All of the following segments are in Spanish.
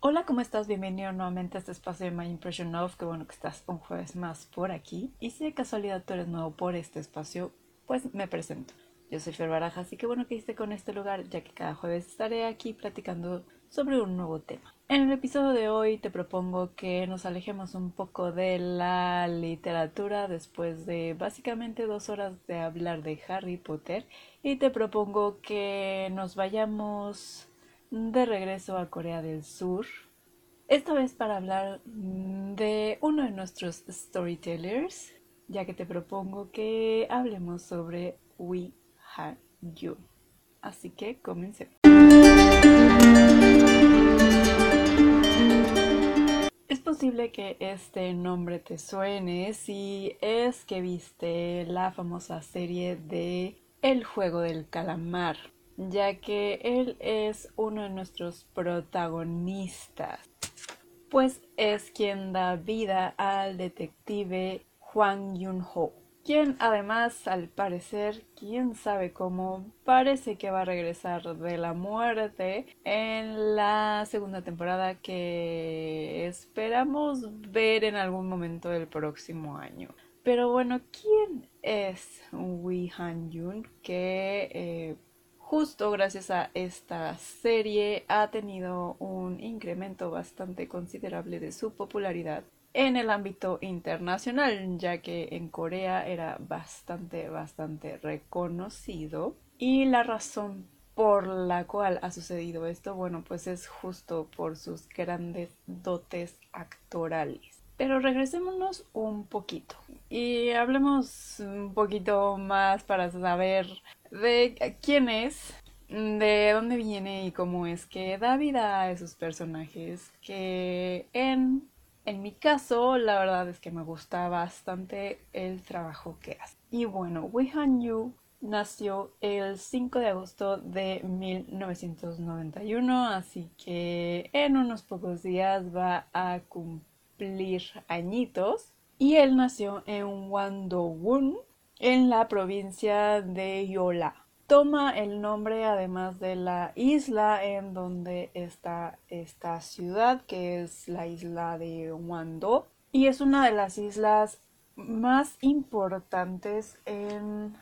Hola, ¿cómo estás? Bienvenido nuevamente a este espacio de My Impression Of. Qué bueno que estás un jueves más por aquí. Y si de casualidad tú eres nuevo por este espacio, pues me presento. Yo soy Fer Barajas y qué bueno que esté con este lugar, ya que cada jueves estaré aquí platicando sobre un nuevo tema. En el episodio de hoy te propongo que nos alejemos un poco de la literatura después de básicamente dos horas de hablar de Harry Potter y te propongo que nos vayamos de regreso a Corea del Sur, esta vez para hablar de uno de nuestros storytellers, ya que te propongo que hablemos sobre Wi Han Yu. Así que comencemos. Es posible que este nombre te suene si es que viste la famosa serie de El juego del calamar ya que él es uno de nuestros protagonistas, pues es quien da vida al detective Juan Yun-ho, quien además al parecer, quién sabe cómo, parece que va a regresar de la muerte en la segunda temporada que esperamos ver en algún momento del próximo año. Pero bueno, ¿quién es Wi Han Yun? Que eh, justo gracias a esta serie ha tenido un incremento bastante considerable de su popularidad en el ámbito internacional, ya que en Corea era bastante, bastante reconocido. Y la razón por la cual ha sucedido esto, bueno, pues es justo por sus grandes dotes actorales. Pero regresémonos un poquito y hablemos un poquito más para saber de quién es, de dónde viene y cómo es que da vida a esos personajes que en, en mi caso la verdad es que me gusta bastante el trabajo que hace. Y bueno, Wei Han Yu nació el 5 de agosto de 1991, así que en unos pocos días va a cumplir añitos. Y él nació en Wandowun, en la provincia de Yola. Toma el nombre además de la isla en donde está esta ciudad, que es la isla de Wando, y es una de las islas más importantes en,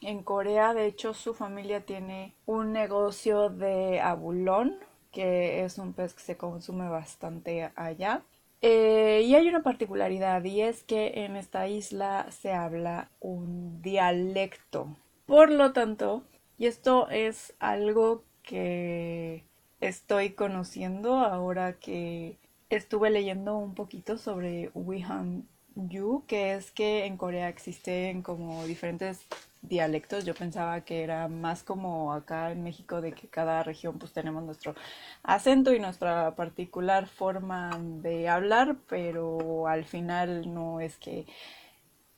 en Corea. De hecho, su familia tiene un negocio de abulón, que es un pez que se consume bastante allá. Eh, y hay una particularidad y es que en esta isla se habla un dialecto. Por lo tanto, y esto es algo que estoy conociendo ahora que estuve leyendo un poquito sobre Wihan Yu, que es que en Corea existen como diferentes dialectos. Yo pensaba que era más como acá en México de que cada región pues tenemos nuestro acento y nuestra particular forma de hablar, pero al final no es que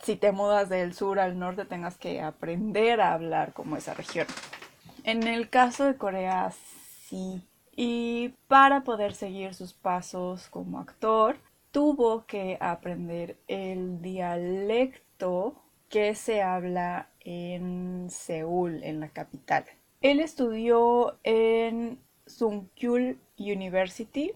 si te mudas del sur al norte tengas que aprender a hablar como esa región. En el caso de Corea sí. Y para poder seguir sus pasos como actor, tuvo que aprender el dialecto que se habla en Seúl, en la capital. Él estudió en Sungkyul University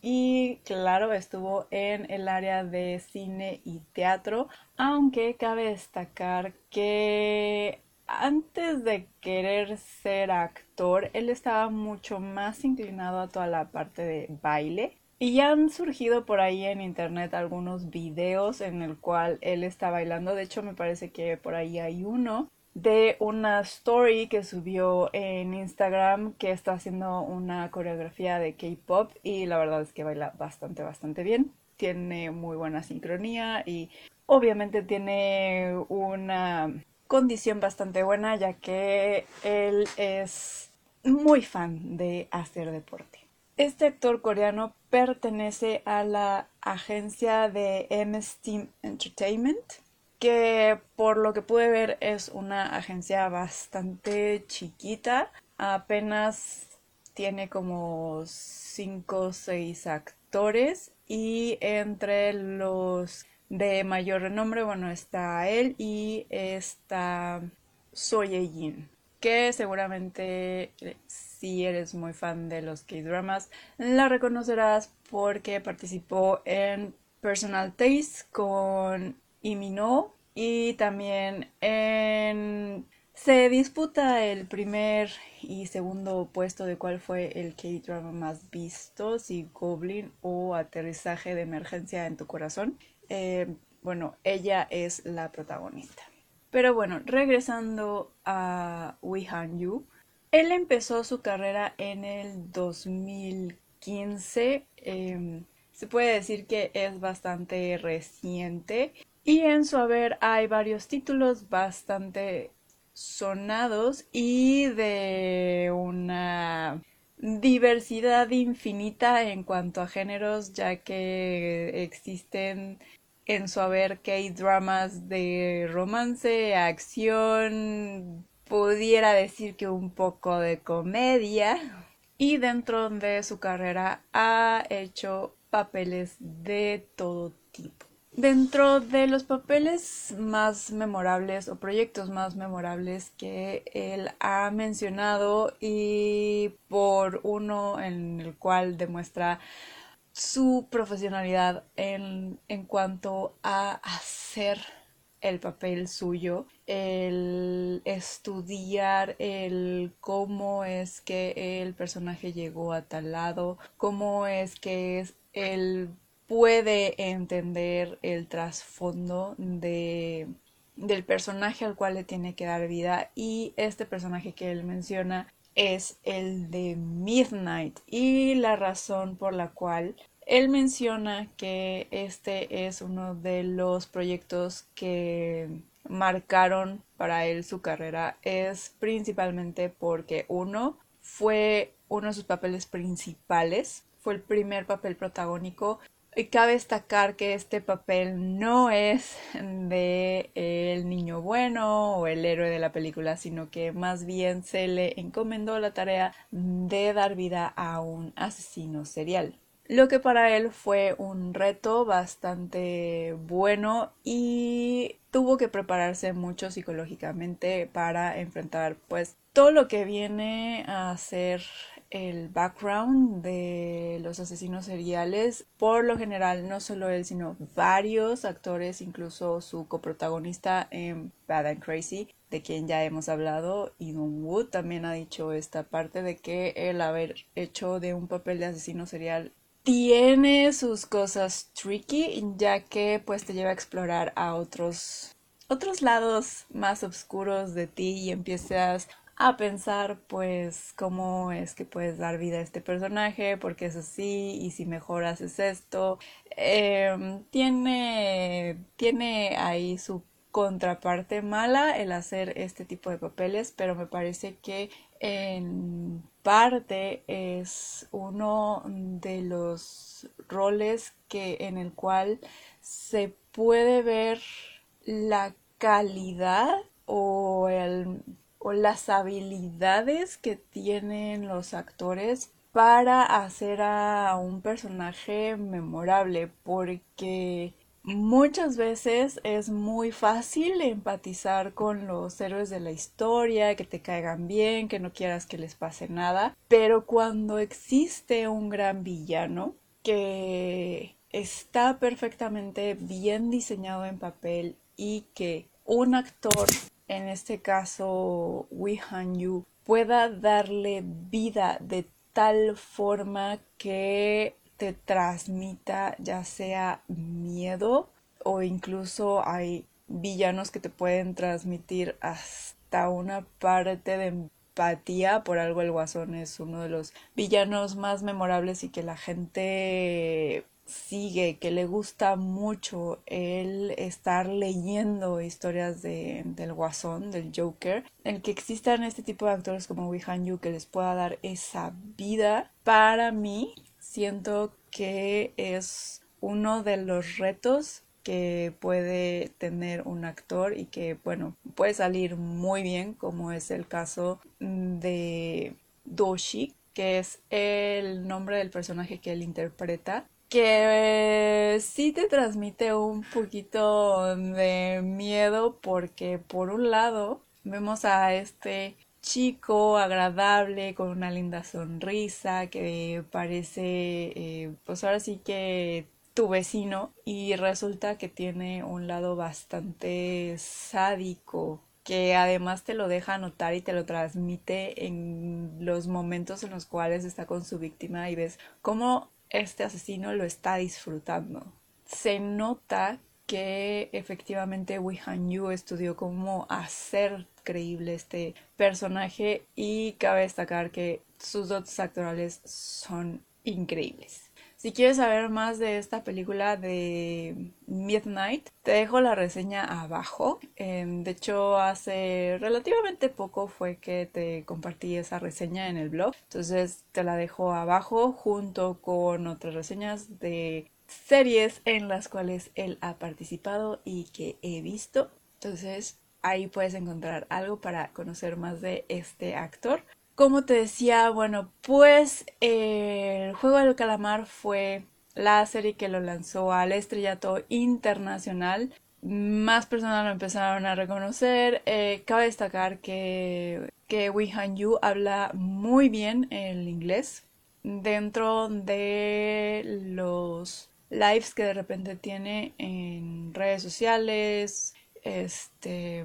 y claro, estuvo en el área de cine y teatro, aunque cabe destacar que antes de querer ser actor, él estaba mucho más inclinado a toda la parte de baile y ya han surgido por ahí en internet algunos videos en el cual él está bailando. De hecho, me parece que por ahí hay uno de una story que subió en Instagram que está haciendo una coreografía de K-pop y la verdad es que baila bastante, bastante bien. Tiene muy buena sincronía y obviamente tiene una condición bastante buena ya que él es muy fan de hacer deporte. Este actor coreano pertenece a la agencia de M Steam Entertainment, que por lo que pude ver es una agencia bastante chiquita, apenas tiene como 5 o 6 actores y entre los de mayor renombre, bueno, está él y está Soye Jin que seguramente eh, si eres muy fan de los K-dramas la reconocerás porque participó en Personal Taste con Imino y también en se disputa el primer y segundo puesto de cuál fue el K-drama más visto, si Goblin o Aterrizaje de Emergencia en tu Corazón. Eh, bueno, ella es la protagonista. Pero bueno, regresando a Wee Han Yu, él empezó su carrera en el 2015. Em, se puede decir que es bastante reciente. Y en su haber hay varios títulos bastante sonados y de una diversidad infinita en cuanto a géneros, ya que existen en su haber K-dramas de romance, acción, pudiera decir que un poco de comedia. Y dentro de su carrera ha hecho papeles de todo tipo. Dentro de los papeles más memorables o proyectos más memorables que él ha mencionado y por uno en el cual demuestra su profesionalidad en, en cuanto a hacer el papel suyo, el estudiar el cómo es que el personaje llegó a tal lado, cómo es que es el puede entender el trasfondo de del personaje al cual le tiene que dar vida y este personaje que él menciona es el de Midnight y la razón por la cual él menciona que este es uno de los proyectos que marcaron para él su carrera es principalmente porque uno fue uno de sus papeles principales, fue el primer papel protagónico y cabe destacar que este papel no es de el niño bueno o el héroe de la película, sino que más bien se le encomendó la tarea de dar vida a un asesino serial. Lo que para él fue un reto bastante bueno y tuvo que prepararse mucho psicológicamente para enfrentar pues todo lo que viene a ser el background de los asesinos seriales. Por lo general, no solo él, sino varios actores, incluso su coprotagonista en Bad and Crazy, de quien ya hemos hablado, y Don Wood también ha dicho esta parte de que el haber hecho de un papel de asesino serial tiene sus cosas tricky, ya que pues te lleva a explorar a otros otros lados más oscuros de ti y empiezas a pensar pues cómo es que puedes dar vida a este personaje, porque es así y si mejor haces esto. Em, tiene, tiene ahí su contraparte mala el hacer este tipo de papeles, pero me parece que en parte es uno de los roles que en el cual se puede ver la calidad o el o las habilidades que tienen los actores para hacer a un personaje memorable porque muchas veces es muy fácil empatizar con los héroes de la historia, que te caigan bien, que no quieras que les pase nada, pero cuando existe un gran villano que está perfectamente bien diseñado en papel y que un actor en este caso Wee Han Yu, pueda darle vida de tal forma que transmita ya sea miedo o incluso hay villanos que te pueden transmitir hasta una parte de empatía por algo. El guasón es uno de los villanos más memorables y que la gente sigue, que le gusta mucho el estar leyendo historias de, del Guasón, del Joker, el que existan este tipo de actores como Wee Han Yu que les pueda dar esa vida, para mí siento que es uno de los retos que puede tener un actor y que bueno puede salir muy bien como es el caso de Doshi que es el nombre del personaje que él interpreta que sí te transmite un poquito de miedo porque por un lado vemos a este chico agradable con una linda sonrisa que parece eh, pues ahora sí que tu vecino y resulta que tiene un lado bastante sádico que además te lo deja notar y te lo transmite en los momentos en los cuales está con su víctima y ves cómo este asesino lo está disfrutando. Se nota que efectivamente Wee Han Yu estudió cómo hacer creíble este personaje y cabe destacar que sus dotes actorales son increíbles. Si quieres saber más de esta película de Midnight, te dejo la reseña abajo. Em, de hecho, hace relativamente poco fue que te compartí esa reseña en el blog. Entonces te la dejo abajo junto con otras reseñas de series en las cuales él ha participado y que he visto. Entonces ahí puedes encontrar algo para conocer más de este actor. Como te decía, bueno, pues el juego del calamar fue la serie que lo lanzó al estrellato internacional. Más personas lo empezaron a reconocer. Eh, cabe destacar que, que Han Yu habla muy bien el inglés. Dentro de los lives que de repente tiene en redes sociales, este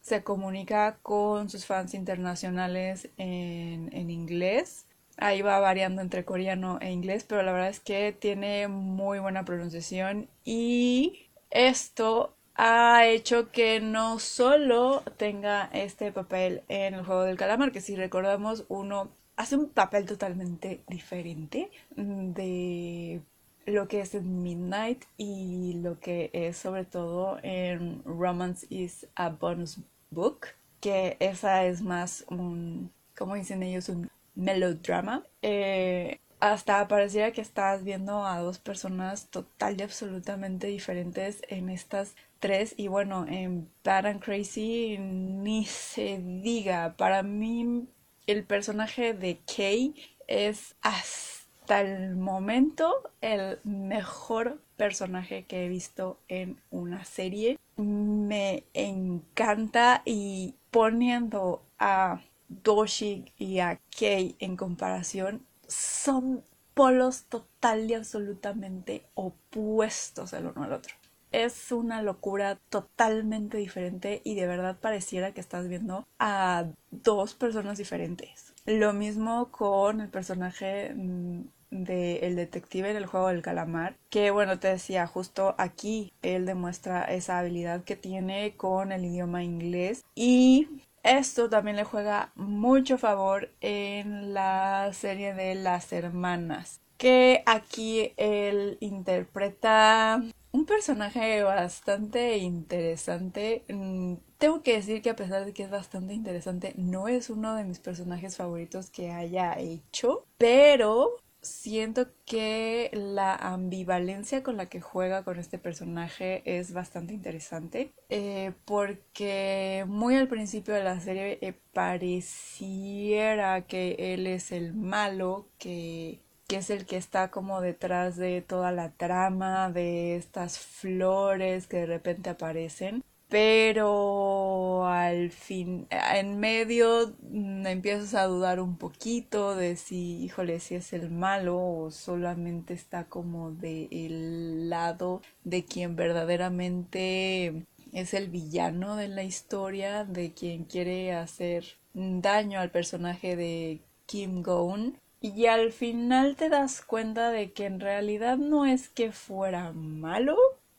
se comunica con sus fans internacionales en, en, inglés. Ahí va variando entre coreano e inglés, pero la verdad es que tiene muy buena pronunciación y esto ha hecho que no solo tenga este papel en el juego del calamar, que si recordamos uno hace un papel totalmente diferente de lo que es en Midnight y lo que es sobre todo en Romance is a Bonus Book, que esa es más un, como dicen ellos, un melodrama. Eh, hasta pareciera que estás viendo a dos personas total y absolutamente diferentes en estas tres. Y bueno en Bad and Crazy ni se diga. Para mí el personaje de Kay es así hasta el momento el mejor personaje que he visto en una serie. Me encanta y poniendo a Doshi y a Kei en comparación son polos total y absolutamente opuestos el uno al otro. Es una locura totalmente diferente y de verdad pareciera que estás viendo a dos personas diferentes. Lo mismo con el personaje mm, de el detective en el juego del calamar que bueno te decía justo aquí él demuestra esa habilidad que tiene con el idioma inglés y esto también le juega mucho favor en la serie de las hermanas que aquí él interpreta un personaje bastante interesante. Mm, tengo que decir que a pesar de que es bastante interesante, no es uno de mis personajes favoritos que haya hecho, pero siento que la ambivalencia con la que juega con este personaje es bastante interesante eh, porque muy al principio de la serie eh, pareciera que él es el malo que que es el que está como detrás de toda la trama de estas flores que de repente aparecen pero al fin, en medio mm, empiezas a dudar un poquito de si, híjole, si es el malo o solamente está como del lado de quien verdaderamente es el villano de la historia, de quien quiere hacer daño al personaje de Kim Goon. Y al final te das cuenta de que en realidad no es que fuera malo,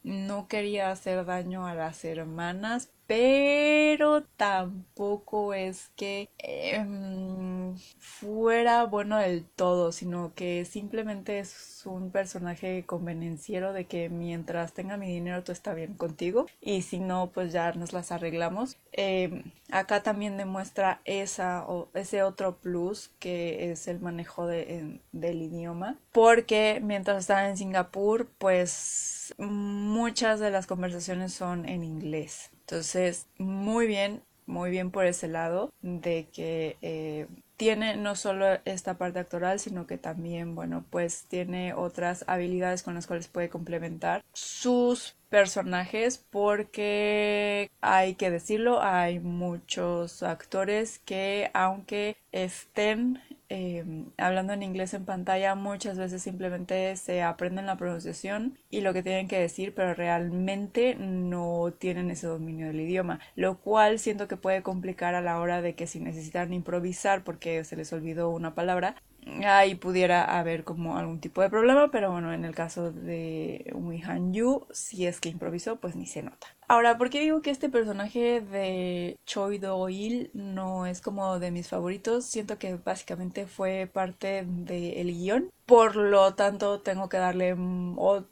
no quería hacer daño a las hermanas, pero tampoco es que em, fuera bueno del todo, sino que simplemente es un personaje convenenciero de que mientras tenga mi dinero todo está bien contigo y si no pues ya nos las arreglamos. Em, acá también demuestra esa o ese otro plus que es el manejo de, del idioma porque mientras está en Singapur pues muchas de las conversaciones son en inglés entonces, muy bien, muy bien por ese lado de que eh, tiene no solo esta parte actoral, sino que también, bueno, pues tiene otras habilidades con las cuales puede complementar sus personajes porque hay que decirlo, hay muchos actores que aunque estén Em, hablando en inglés en pantalla muchas veces simplemente se aprenden la pronunciación y lo que tienen que decir pero realmente no tienen ese dominio del idioma lo cual siento que puede complicar a la hora de que si necesitan improvisar porque se les olvidó una palabra ahí pudiera haber como algún tipo de problema, pero bueno, en el caso de Wi Han Yu, si es que improvisó, pues ni se nota. Ahora, ¿por qué digo que este personaje de Choi Do-il no es como de mis favoritos? Siento que básicamente fue parte del guion. Por lo tanto, tengo que darle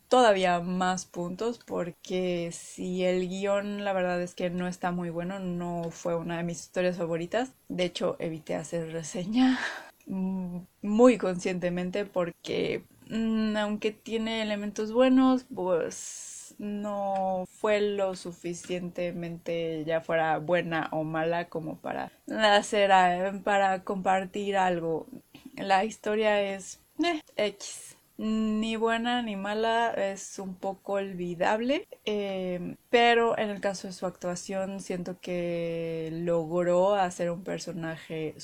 todavía más puntos porque si el guion la verdad es que no está muy bueno, no fue una de mis historias favoritas. De hecho, evité hacer reseña Mm, muy conscientemente porque mm, aunque tiene elementos buenos, pues no fue lo suficientemente ya fuera buena o mala como para hacer para compartir algo. La historia es eh, X ni buena ni mala, es un poco olvidable, eh, pero en el caso de su actuación siento que logró hacer un personaje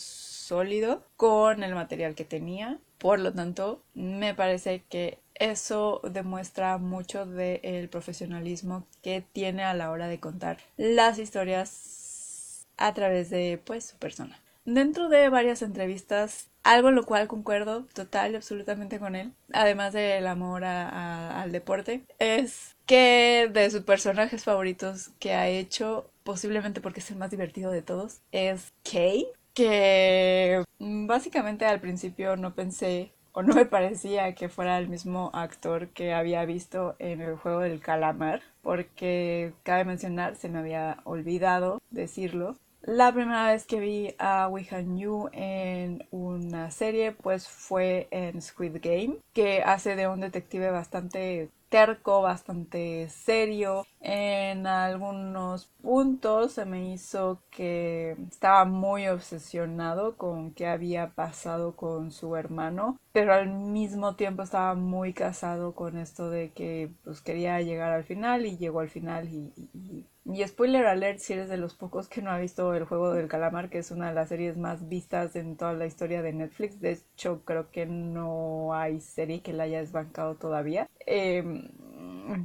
sólido con el material que tenía, por lo tanto me parece que eso demuestra mucho del profesionalismo que tiene a la hora de contar las historias a través de pues su persona. Dentro de varias entrevistas algo en lo cual concuerdo total y absolutamente con él, además del amor al deporte, es que de sus personajes favoritos que ha hecho, posiblemente porque es el más divertido de todos, es Kay, que básicamente al principio no pensé o no me parecía que fuera el mismo actor que había visto en el juego del calamar, porque cabe mencionar, se me había olvidado decirlo, la primera vez que vi a Han Yu en una serie pues fue en Squid Game, que hace de un detective bastante terco, bastante serio. En algunos puntos se me hizo que estaba muy obsesionado con qué había pasado con su hermano, pero al mismo tiempo estaba muy casado con esto de que pues quería llegar al final y llegó al final y, y spoiler alert si eres de los pocos que no ha visto el juego del calamar, que es una de las series más vistas en toda la historia de Netflix. De hecho, creo que no hay serie que la haya desbancado todavía. Em,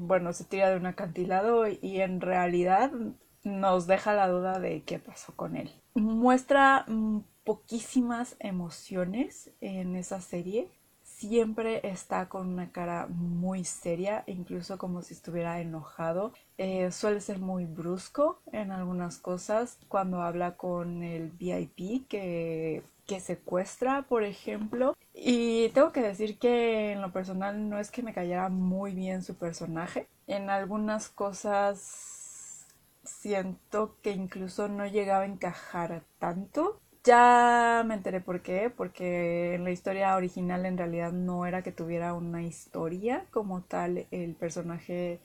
bueno, se tira de un acantilado y en realidad nos deja la duda de qué pasó con él. Muestra mm, poquísimas emociones en esa serie. Siempre está con una cara muy seria, incluso como si estuviera enojado. Eh, suele ser muy brusco en algunas cosas. Cuando habla con el VIP, que que secuestra, por ejemplo. Y tengo que decir que en lo personal no es que me cayera muy bien su personaje. En algunas cosas siento que incluso no llegaba a encajar tanto. Ya me enteré por qué, porque en la historia original en realidad no era que tuviera una historia como tal el personaje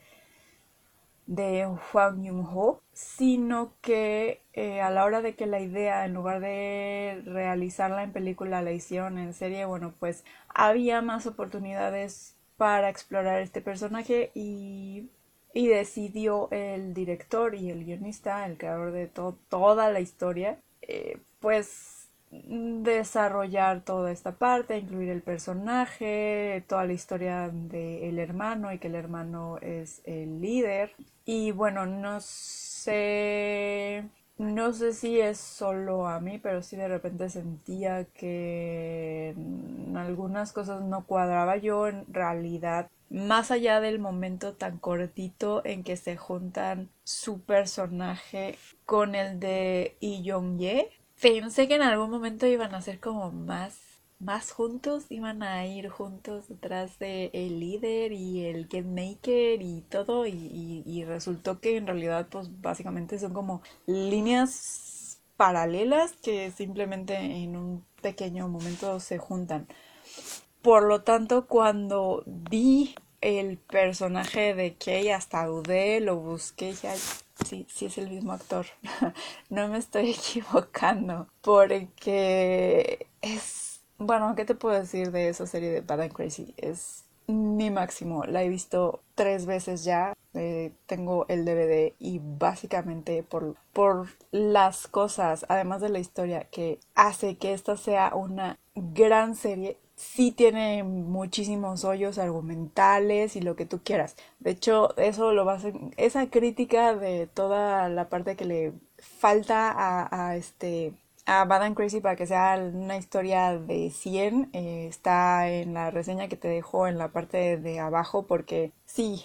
de Huang Yun-ho, sino que eh, a la hora de que la idea, en lugar de realizarla en película, la hicieron en serie, bueno, pues había más oportunidades para explorar este personaje y, y decidió el director y el guionista, el creador de toda la historia, eh, pues desarrollar toda esta parte, incluir el personaje, toda la historia del hermano y que el hermano es el líder. Y bueno, no sé, no sé si es solo a mí, pero sí de repente sentía que en algunas cosas no cuadraba yo en realidad. Más allá del momento tan cortito en que se juntan su personaje con el de Lee Jong-ye, pensé que en algún momento iban a ser como más más juntos, iban a ir juntos detrás de el líder y el get maker y todo y, y, resultó que en realidad pues básicamente son como líneas paralelas que simplemente en un pequeño momento se juntan. Por lo tanto, cuando vi el personaje de Kay hasta dudé, lo busqué y Crazy, sí es el mismo actor. no me estoy equivocando. Porque es. Bueno, ¿qué te puedo decir de esa serie de Bad and Crazy? Es mi máximo. La he visto tres veces ya. Eh, tengo el DVD y básicamente por, por las cosas, además de la historia, que hace que esta sea una gran serie, sí tiene muchísimos hoyos argumentales y lo que tú quieras. De hecho, eso lo va a esa crítica de toda la parte que le falta a, a este a Bad and Crazy para que sea una historia de 100 eh, está en la reseña que te dejo en la parte de abajo porque sí,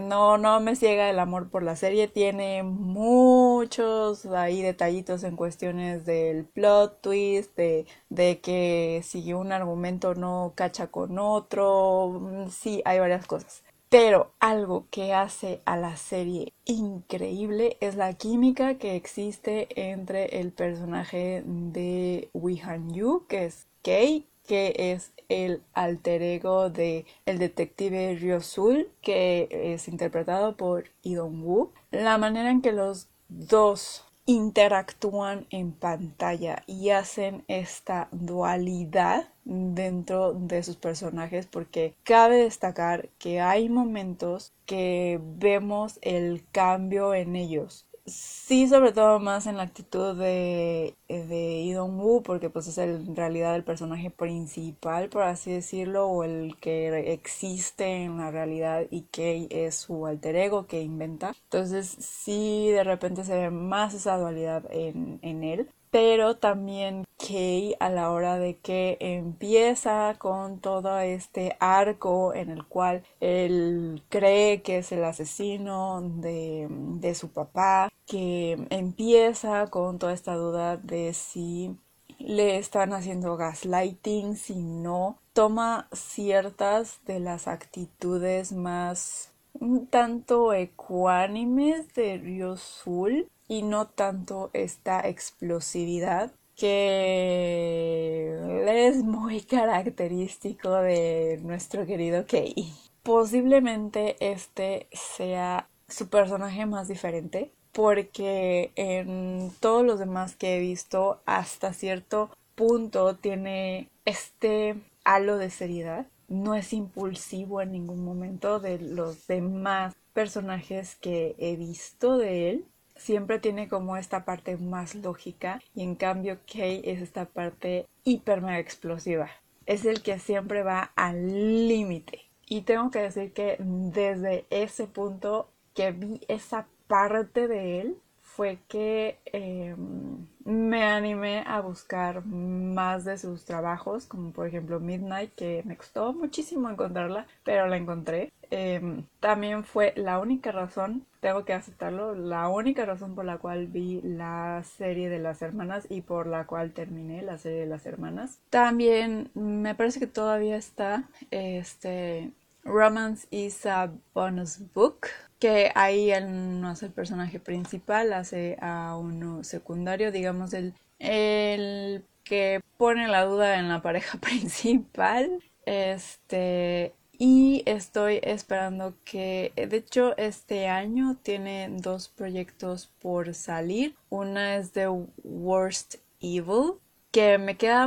no, no me ciega el amor por la serie, tiene muchos ahí detallitos en cuestiones del plot twist, de, de que si un argumento no cacha con otro, mm, sí, hay varias cosas. Pero algo que hace a la serie increíble es la química que existe entre el personaje de Han Yu, que es Kei, que es el alter ego de el detective Ryosul, que es interpretado por Idon Woo. La manera en que los dos interactúan en pantalla y hacen esta dualidad dentro de sus personajes porque cabe destacar que hay momentos que vemos el cambio en ellos Sí, sobre todo más en la actitud de, de Idon Woo, porque pues es en realidad el personaje principal, por así decirlo, o el que existe en la realidad y que es su alter ego que inventa. Entonces sí, de repente se ve más esa dualidad en, en él pero también Kay a la hora de que empieza con todo este arco en el cual él cree que es el asesino de, de su papá, que empieza con toda esta duda de si le están haciendo gaslighting, si no, toma ciertas de las actitudes más un tanto ecuánimes de Ryosul y no tanto esta explosividad que es muy característico de nuestro querido Kei. Posiblemente este sea su personaje más diferente porque en todos los demás que he visto hasta cierto punto tiene este halo de seriedad. No es impulsivo en ningún momento de los demás personajes que he visto de él siempre tiene como esta parte más lógica y en cambio Kay es esta parte hiper mega explosiva. Es el que siempre va al límite. Y tengo que decir que desde ese punto que vi esa parte de él fue que em, me animé a buscar más de sus trabajos, como por ejemplo Midnight, que me costó muchísimo encontrarla, pero la encontré. Em, también fue la única razón, tengo que aceptarlo, la única razón por la cual vi la serie de las hermanas y por la cual terminé la serie de las hermanas. También me parece que todavía está este Romance is a bonus book que ahí él no es el personaje principal, hace a uno secundario, digamos el, el que pone la duda en la pareja principal. Este, y estoy esperando que, de hecho, este año tiene dos proyectos por salir. Una es The Worst Evil, que me queda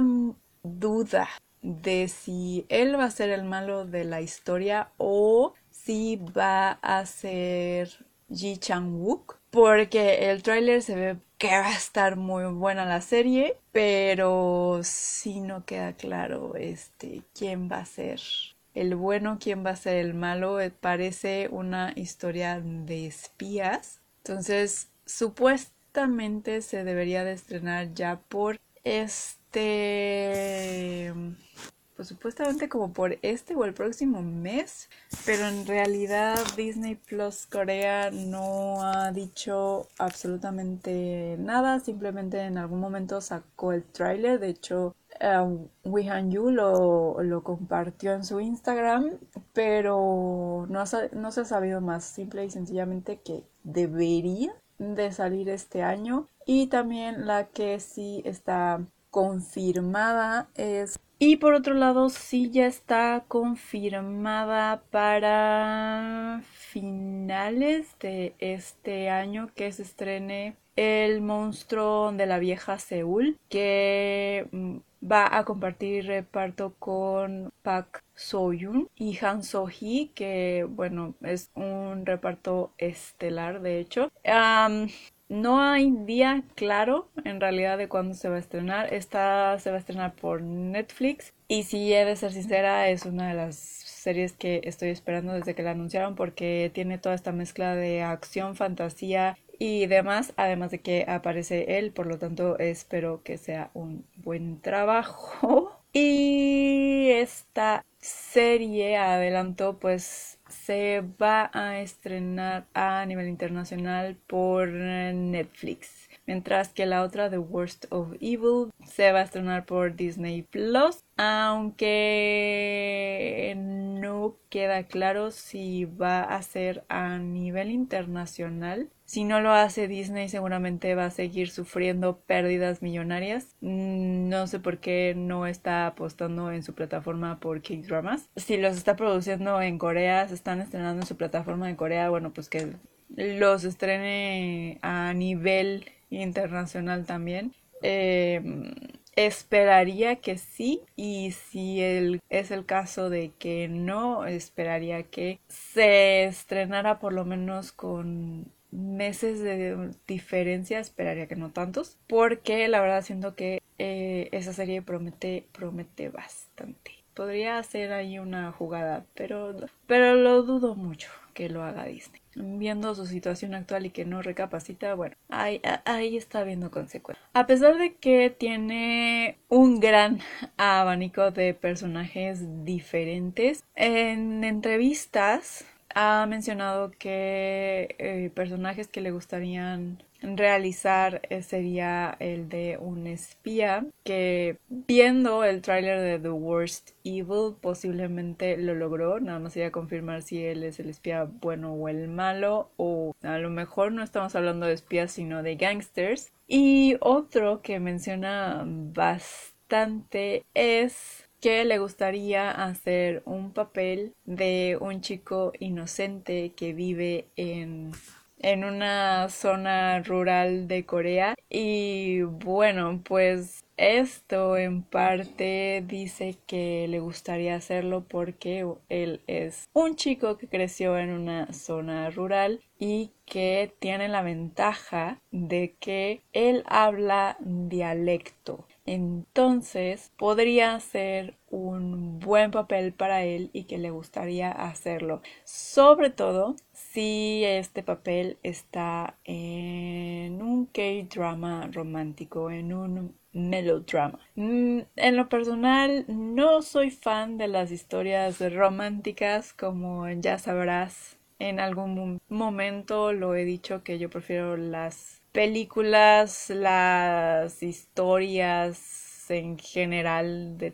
duda de si él va a ser el malo de la historia o si va a ser Ji Chang-wook porque el tráiler se ve que va a estar muy buena la serie, pero si no queda claro este quién va a ser el bueno, quién va a ser el malo, eh, parece una historia de espías. Entonces, supuestamente se debería de estrenar ya por este pues supuestamente como por este o el próximo mes, pero en realidad Disney Plus Corea no ha dicho absolutamente nada, simplemente en algún momento sacó el tráiler, de hecho um, Han Yu lo, lo, compartió en su Instagram, pero no, no se ha sabido más, simple y sencillamente que debería de salir este año. Y también la que sí está confirmada es Y por otro lado, sí ya está confirmada para finales de este año que se estrene El monstruo de la vieja Seúl, que mm, va a compartir reparto con Park Soyun y Han So-hee, que bueno, es un reparto estelar de hecho. No hay día claro en realidad de cuándo se va a estrenar. Esta se va a estrenar por Netflix y si he de ser sincera es una de las series que estoy esperando desde que la anunciaron porque tiene toda esta mezcla de acción, fantasía y demás, además de que aparece él, por lo tanto espero que sea un buen trabajo. Y esta serie, adelanto, pues se va a estrenar a nivel internacional por Netflix. Mientras que la otra, The Worst of Evil, se va a estrenar por Disney Plus. Aunque no queda claro si va a ser a nivel internacional si no lo hace Disney seguramente va a seguir sufriendo pérdidas millonarias. Mm, no sé por qué no está apostando en su plataforma por K-Dramas. Si los está produciendo en Corea, se están estrenando en su plataforma de Corea, bueno, pues que los estrene a nivel internacional también. Em, esperaría que sí y si es el caso de que no, esperaría que se estrenara por lo menos con meses de diferencia, esperaría que no tantos, porque la verdad siento que eh, esa serie promete, promete bastante. Podría hacer ahí una jugada, pero, pero lo dudo mucho que lo haga Disney. Viendo su situación actual y que no recapacita, bueno, ahí, ahí está viendo consecuencias. A pesar de que tiene un gran abanico de personajes diferentes, en entrevistas ha mencionado que eh, personajes que le gustarían realizar sería el de un espía que viendo el tráiler de The Worst Evil posiblemente lo logró. Nada más iba a confirmar si él es el espía bueno o el malo o a lo mejor no estamos hablando de espías sino de gangsters. Y otro que menciona bastante es que le gustaría hacer un papel de un chico inocente que vive en en una zona rural de Corea y bueno pues esto en parte dice que le gustaría hacerlo porque él es un chico que creció en una zona rural y que tiene la ventaja de que él habla dialecto entonces podría ser un buen papel para él y que le gustaría hacerlo. Sobre todo si este papel está en un K-drama romántico, en un melodrama. Mm, en lo personal, no soy fan de las historias románticas, como ya sabrás. En algún momento lo he dicho que yo prefiero las películas, las historias en general de,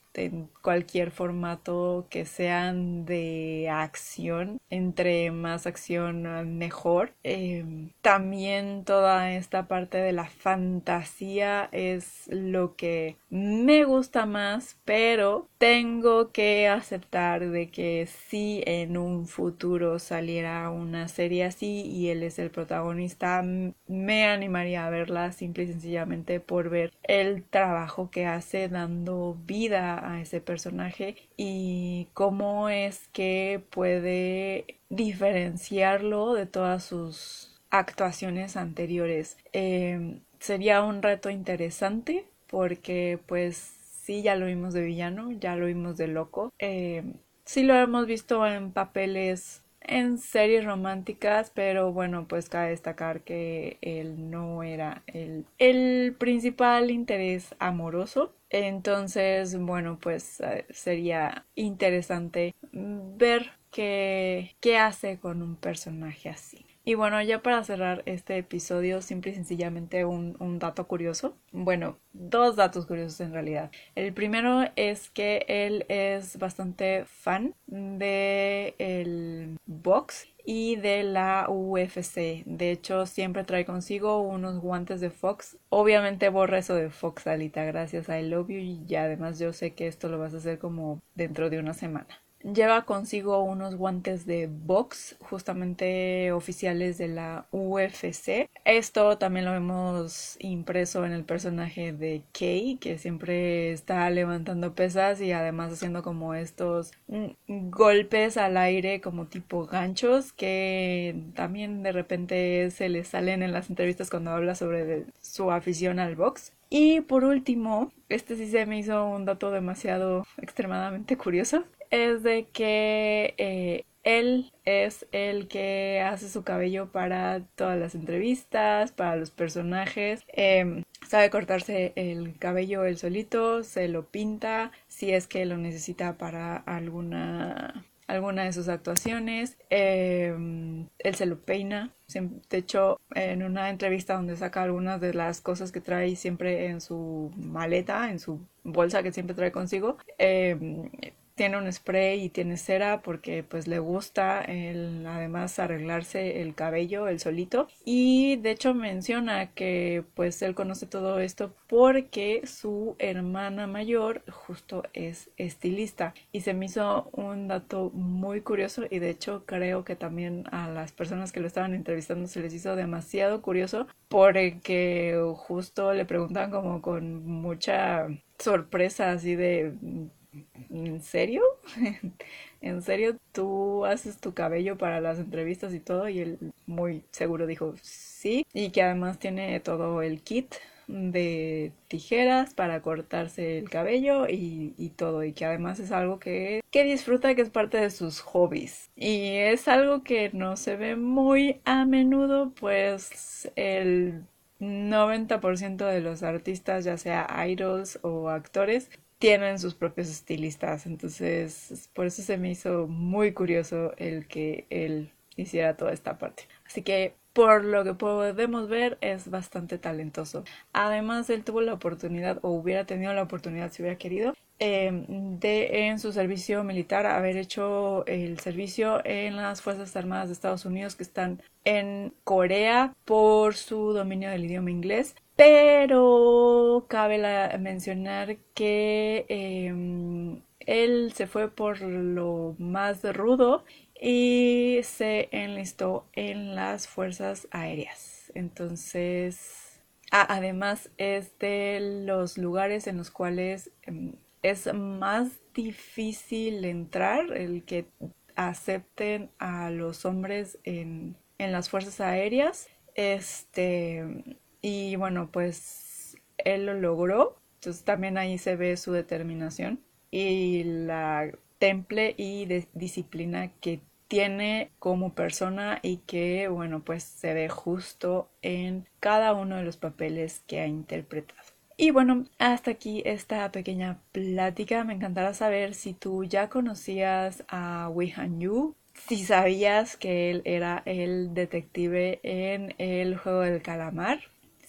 cualquier formato que sean de acción entre más acción mejor. Em, también toda esta parte de la fantasía es lo que me gusta más pero tengo que aceptar de que si en un futuro saliera una serie así y él es el protagonista me animaría a verla simple y sencillamente por ver el trabajo que hace dando vida a ese personaje y cómo es que puede diferenciarlo de todas sus actuaciones anteriores. Em, sería un reto interesante porque pues sí, ya lo vimos de villano, ya lo vimos de loco. Eh, sí lo hemos visto en papeles en series románticas, pero bueno, pues cabe destacar que él no era el, el principal interés amoroso. Entonces, bueno, pues eh, sería interesante ver qué, qué hace con un personaje así. Y bueno, ya para cerrar este episodio, simple y sencillamente un, dato curioso. Bueno, dos datos curiosos en realidad. El primero es que él es bastante fan de el box y de la UFC. De hecho, siempre trae consigo unos guantes de Fox. Obviamente borra eso de Fox, Alita, gracias a I Love You y además yo sé que esto lo vas a hacer como dentro de una semana. Lleva consigo unos guantes de box, justamente oficiales de la UFC. Esto también lo hemos impreso en el personaje de Kay, que siempre está levantando pesas y además haciendo como estos mm, golpes al aire como tipo ganchos que también de repente se le salen en las entrevistas cuando habla sobre su afición al box. Y por último, este sí se me hizo un dato demasiado extremadamente curioso es de que eh, él es el que hace su cabello para todas las entrevistas, para los personajes. Em, sabe cortarse el cabello él solito, se lo pinta si es que lo necesita para alguna alguna de sus actuaciones. Em, él se lo peina. De hecho, en una entrevista donde saca algunas de las cosas que trae siempre en su maleta, en su bolsa que siempre trae consigo, eh, tiene un spray y tiene cera porque pues le gusta el, además arreglarse el cabello el solito. Y de hecho menciona que pues él conoce todo esto porque su hermana mayor justo es estilista. Y se me hizo un dato muy curioso y de hecho creo que también a las personas que lo estaban entrevistando se les hizo demasiado curioso porque justo le preguntan como con mucha sorpresa así de ¿en serio? ¿En serio tú haces tu cabello para las entrevistas y todo? Y él muy seguro dijo sí. Y que además tiene todo el kit de tijeras para cortarse el cabello y, todo y que además es algo que, que disfruta que es parte de sus hobbies y es algo que no se ve muy a menudo pues el 90% de los artistas ya sea idols o actores tienen sus propios estilistas. Entonces, por eso se me hizo muy curioso el que él hiciera toda esta parte. Así que por lo que podemos ver es bastante talentoso. Además, él tuvo la oportunidad o hubiera tenido la oportunidad si hubiera querido em, de en su servicio militar haber hecho el servicio en las Fuerzas Armadas de Estados Unidos que están en Corea por su dominio del idioma inglés pero cabe mencionar que em, él se fue por lo más rudo y se enlistó en las fuerzas aéreas. Entonces, además es de los lugares en los cuales em, es más difícil entrar, el que acepten a los hombres en, en las fuerzas aéreas. Este, y bueno, pues él lo logró. Entonces también ahí se ve su determinación y la temple y disciplina que tiene como persona y que bueno pues se ve justo en cada uno de los papeles que ha interpretado. Y bueno, hasta aquí esta pequeña plática. Me encantará saber si tú ya conocías a Wei Han Yu, si sabías que él era el detective en el juego del calamar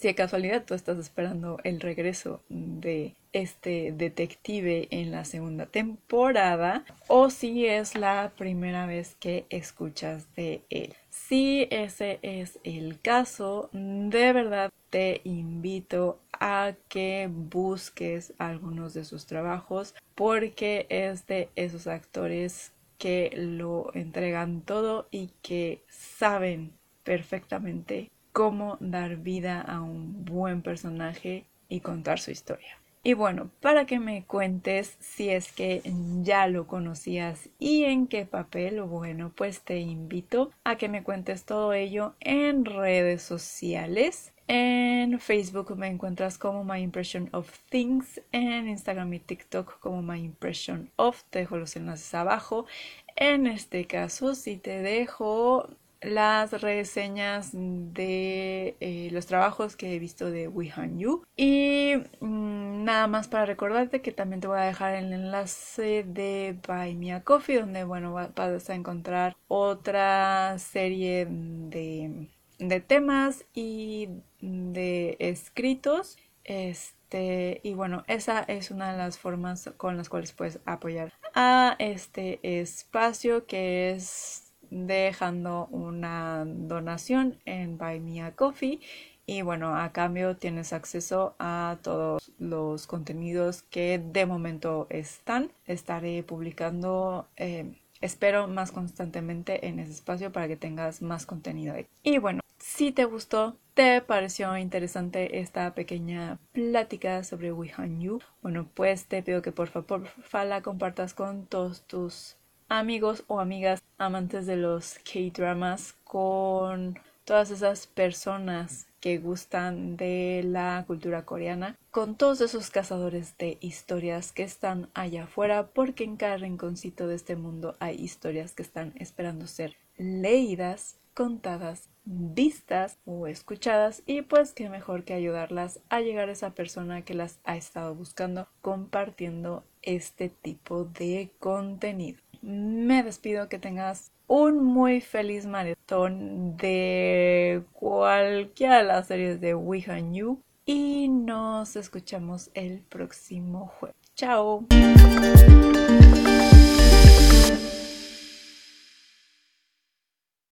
si de casualidad tú estás esperando el regreso de este detective en la segunda temporada o si es la primera vez que escuchas de él. Si ese es el caso, de verdad te invito a que busques algunos de sus trabajos porque es de esos actores que lo entregan todo y que saben perfectamente cómo dar vida a un buen personaje y contar su historia. Y bueno, para que me cuentes si es que ya lo conocías y en qué papel, bueno, pues te invito a que me cuentes todo ello en redes sociales. En Facebook me encuentras como My Impression of Things, en Instagram y TikTok como My Impression of, te dejo los enlaces abajo. En este caso, si te dejo las reseñas de eh, los trabajos que he visto de Han Yu. Y mm, nada más para recordarte que también te voy a dejar el enlace de Buy Coffee, donde bueno vas a encontrar otra serie de, de temas y de escritos. Este, y bueno, esa es una de las formas con las cuales puedes apoyar a este espacio que es dejando una donación en Buy Me a Coffee y bueno, a cambio tienes acceso a todos los contenidos que de momento están. Estaré publicando, eh, espero, más constantemente en ese espacio para que tengas más contenido ahí. Y bueno, si te gustó, te pareció interesante esta pequeña plática sobre Wihan Yu, bueno, pues te pido que por favor la compartas con todos tus amigos o amigas amantes de los K-dramas, con todas esas personas que gustan de la cultura coreana, con todos esos cazadores de historias que están allá afuera, porque en cada rinconcito de este mundo hay historias que están esperando ser leídas, contadas, vistas o escuchadas y pues qué mejor que ayudarlas a llegar a esa persona que las ha estado buscando compartiendo este tipo de contenido. Me despido que tengas un muy feliz maratón de cualquiera de las series de We Han You y nos escuchamos el próximo jueves. Chao.